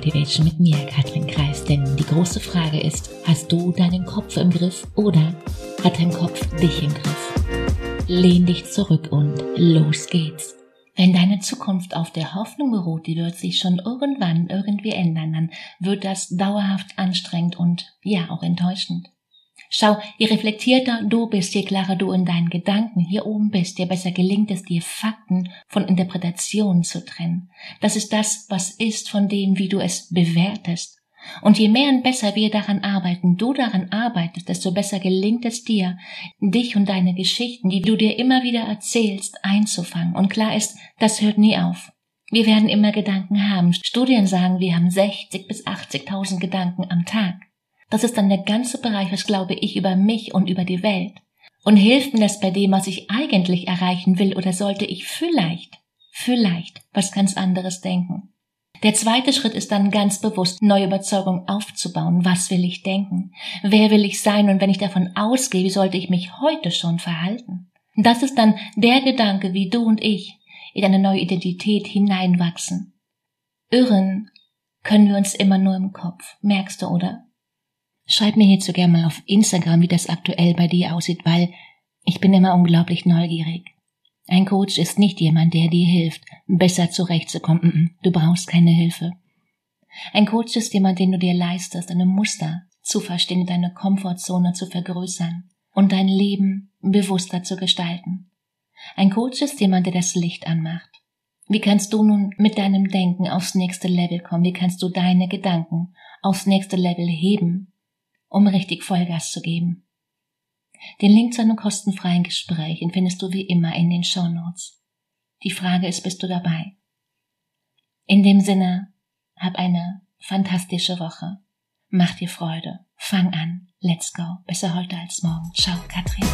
Motivation mit mir, Katrin Kreis. Denn die große Frage ist, hast du deinen Kopf im Griff oder hat dein Kopf dich im Griff? Lehn dich zurück und los geht's. Wenn deine Zukunft auf der Hoffnung beruht, die wird sich schon irgendwann irgendwie ändern, dann wird das dauerhaft anstrengend und ja auch enttäuschend. Schau, je reflektierter du bist, je klarer du in deinen Gedanken hier oben bist, je besser gelingt es dir, Fakten von Interpretationen zu trennen. Das ist das, was ist von dem, wie du es bewertest. Und je mehr und besser wir daran arbeiten, du daran arbeitest, desto besser gelingt es dir, dich und deine Geschichten, die du dir immer wieder erzählst, einzufangen. Und klar ist, das hört nie auf. Wir werden immer Gedanken haben. Studien sagen, wir haben 60 bis 80.000 Gedanken am Tag. Das ist dann der ganze Bereich, was glaube ich über mich und über die Welt. Und hilft mir das bei dem, was ich eigentlich erreichen will, oder sollte ich vielleicht, vielleicht was ganz anderes denken? Der zweite Schritt ist dann ganz bewusst, neue Überzeugungen aufzubauen. Was will ich denken? Wer will ich sein? Und wenn ich davon ausgehe, wie sollte ich mich heute schon verhalten? Das ist dann der Gedanke, wie du und ich in eine neue Identität hineinwachsen. Irren können wir uns immer nur im Kopf, merkst du, oder? Schreib mir hierzu gerne mal auf Instagram, wie das aktuell bei dir aussieht, weil ich bin immer unglaublich neugierig. Ein Coach ist nicht jemand, der dir hilft, besser zurechtzukommen. Du brauchst keine Hilfe. Ein Coach ist jemand, den du dir leistest, deine Muster zu verstehen, deine Komfortzone zu vergrößern und dein Leben bewusster zu gestalten. Ein Coach ist jemand, der das Licht anmacht. Wie kannst du nun mit deinem Denken aufs nächste Level kommen? Wie kannst du deine Gedanken aufs nächste Level heben? Um richtig Vollgas zu geben. Den Link zu einem kostenfreien Gespräch findest du wie immer in den Show Notes. Die Frage ist, bist du dabei? In dem Sinne, hab eine fantastische Woche. Mach dir Freude. Fang an. Let's go. Besser heute als morgen. Ciao, Katrin.